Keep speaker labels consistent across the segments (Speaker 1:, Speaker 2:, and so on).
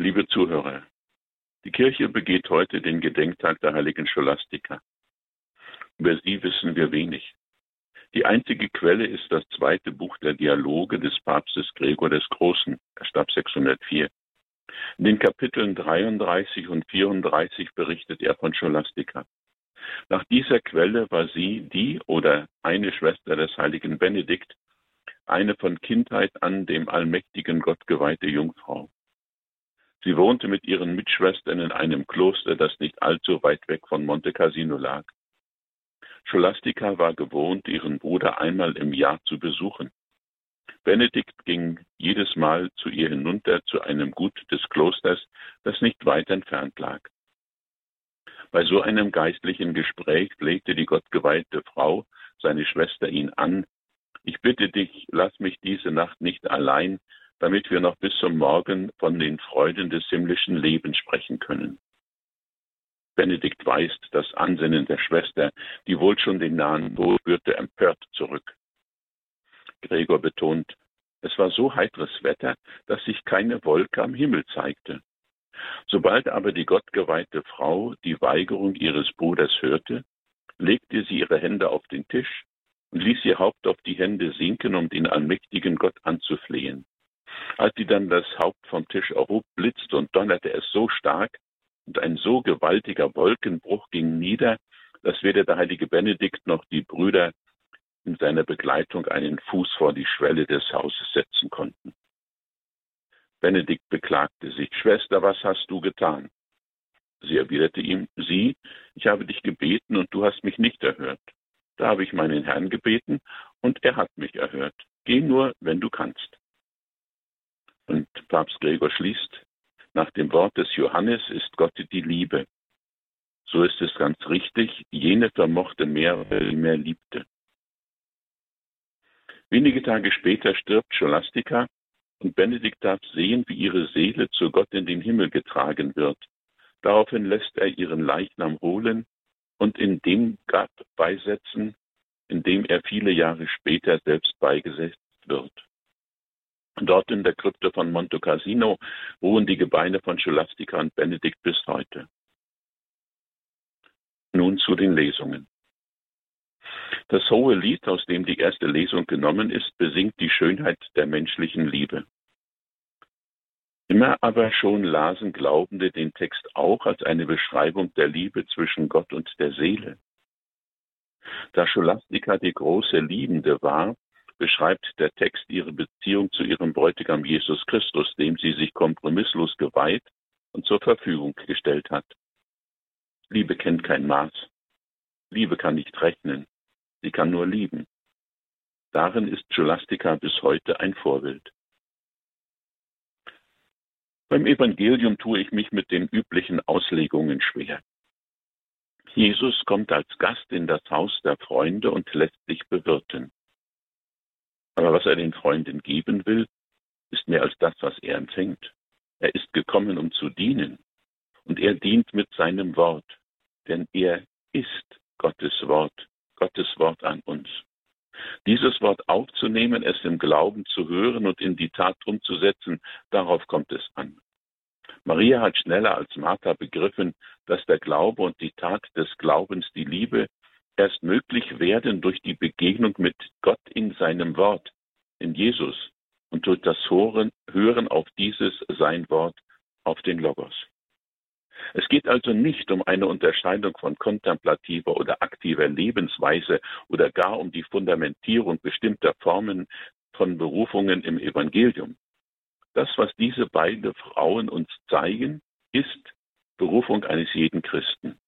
Speaker 1: Liebe Zuhörer, die Kirche begeht heute den Gedenktag der heiligen Scholastika. Über sie wissen wir wenig. Die einzige Quelle ist das zweite Buch der Dialoge des Papstes Gregor des Großen. Er starb 604. In den Kapiteln 33 und 34 berichtet er von Scholastika. Nach dieser Quelle war sie die oder eine Schwester des heiligen Benedikt, eine von Kindheit an dem allmächtigen Gott geweihte Jungfrau. Sie wohnte mit ihren Mitschwestern in einem Kloster, das nicht allzu weit weg von Monte Cassino lag. Scholastica war gewohnt, ihren Bruder einmal im Jahr zu besuchen. Benedikt ging jedes Mal zu ihr hinunter zu einem Gut des Klosters, das nicht weit entfernt lag. Bei so einem geistlichen Gespräch legte die gottgeweihte Frau seine Schwester ihn an, ich bitte dich, lass mich diese Nacht nicht allein damit wir noch bis zum Morgen von den Freuden des himmlischen Lebens sprechen können. Benedikt weist das Ansinnen der Schwester, die wohl schon den nahen Tod spürte, empört zurück. Gregor betont, es war so heiteres Wetter, dass sich keine Wolke am Himmel zeigte. Sobald aber die gottgeweihte Frau die Weigerung ihres Bruders hörte, legte sie ihre Hände auf den Tisch und ließ ihr Haupt auf die Hände sinken, um den allmächtigen Gott anzuflehen. Als sie dann das Haupt vom Tisch erhob, blitzte und donnerte es so stark und ein so gewaltiger Wolkenbruch ging nieder, dass weder der heilige Benedikt noch die Brüder in seiner Begleitung einen Fuß vor die Schwelle des Hauses setzen konnten. Benedikt beklagte sich, Schwester, was hast du getan? Sie erwiderte ihm, sieh, ich habe dich gebeten und du hast mich nicht erhört. Da habe ich meinen Herrn gebeten und er hat mich erhört. Geh nur, wenn du kannst. Und Papst Gregor schließt, nach dem Wort des Johannes ist Gott die Liebe. So ist es ganz richtig, jene vermochte mehr, weil sie mehr liebte. Wenige Tage später stirbt Scholastica und Benedikt darf sehen, wie ihre Seele zu Gott in den Himmel getragen wird. Daraufhin lässt er ihren Leichnam holen und in dem Grab beisetzen, in dem er viele Jahre später selbst beigesetzt wird. Dort in der Krypte von Monte Cassino ruhen die Gebeine von Scholastica und Benedikt bis heute. Nun zu den Lesungen. Das hohe Lied, aus dem die erste Lesung genommen ist, besingt die Schönheit der menschlichen Liebe. Immer aber schon lasen Glaubende den Text auch als eine Beschreibung der Liebe zwischen Gott und der Seele. Da Scholastica die große Liebende war, beschreibt der Text ihre Beziehung zu ihrem Bräutigam Jesus Christus, dem sie sich kompromisslos geweiht und zur Verfügung gestellt hat. Liebe kennt kein Maß. Liebe kann nicht rechnen. Sie kann nur lieben. Darin ist Scholastica bis heute ein Vorbild. Beim Evangelium tue ich mich mit den üblichen Auslegungen schwer. Jesus kommt als Gast in das Haus der Freunde und lässt sich bewirten. Aber was er den Freunden geben will, ist mehr als das, was er empfängt. Er ist gekommen, um zu dienen. Und er dient mit seinem Wort. Denn er ist Gottes Wort, Gottes Wort an uns. Dieses Wort aufzunehmen, es im Glauben zu hören und in die Tat umzusetzen, darauf kommt es an. Maria hat schneller als Martha begriffen, dass der Glaube und die Tat des Glaubens die Liebe erst möglich werden durch die Begegnung mit Gott seinem Wort, in Jesus und durch das Hören, auf dieses sein Wort, auf den Logos. Es geht also nicht um eine Unterscheidung von kontemplativer oder aktiver Lebensweise oder gar um die Fundamentierung bestimmter Formen von Berufungen im Evangelium. Das, was diese beiden Frauen uns zeigen, ist Berufung eines jeden Christen.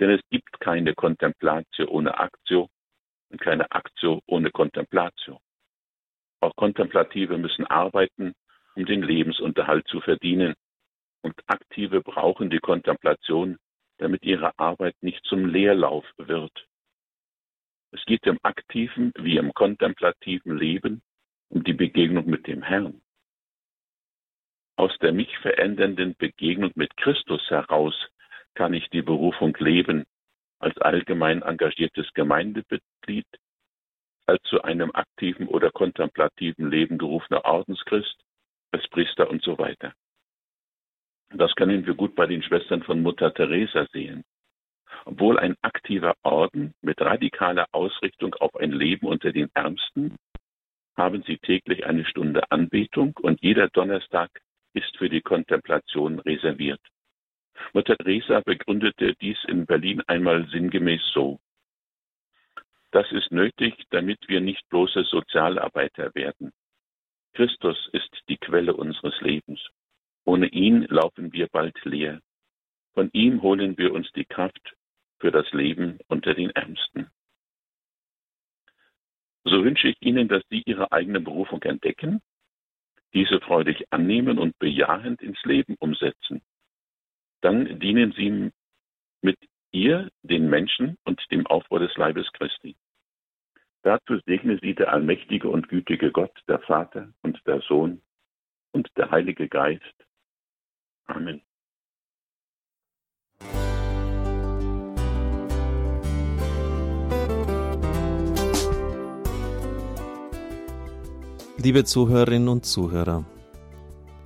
Speaker 1: Denn es gibt keine Kontemplatio ohne Aktio keine Aktio ohne Kontemplatio. Auch Kontemplative müssen arbeiten, um den Lebensunterhalt zu verdienen. Und Aktive brauchen die Kontemplation, damit ihre Arbeit nicht zum Leerlauf wird. Es geht im aktiven wie im kontemplativen Leben um die Begegnung mit dem Herrn. Aus der mich verändernden Begegnung mit Christus heraus kann ich die Berufung leben als allgemein engagiertes Gemeindemitglied, als zu einem aktiven oder kontemplativen Leben gerufener Ordenschrist, als Priester und so weiter. Das können wir gut bei den Schwestern von Mutter Teresa sehen. Obwohl ein aktiver Orden mit radikaler Ausrichtung auf ein Leben unter den Ärmsten, haben sie täglich eine Stunde Anbetung und jeder Donnerstag ist für die Kontemplation reserviert. Mutter Teresa begründete dies in Berlin einmal sinngemäß so. Das ist nötig, damit wir nicht bloße Sozialarbeiter werden. Christus ist die Quelle unseres Lebens. Ohne ihn laufen wir bald leer. Von ihm holen wir uns die Kraft für das Leben unter den Ärmsten. So wünsche ich Ihnen, dass Sie Ihre eigene Berufung entdecken, diese freudig annehmen und bejahend ins Leben umsetzen. Dann dienen Sie mit ihr den Menschen und dem Aufbau des Leibes Christi. Dazu segne sie der allmächtige und gütige Gott, der Vater und der Sohn und der Heilige Geist. Amen.
Speaker 2: Liebe Zuhörerinnen und Zuhörer,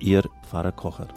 Speaker 2: Ihr Pfarrer Kocher.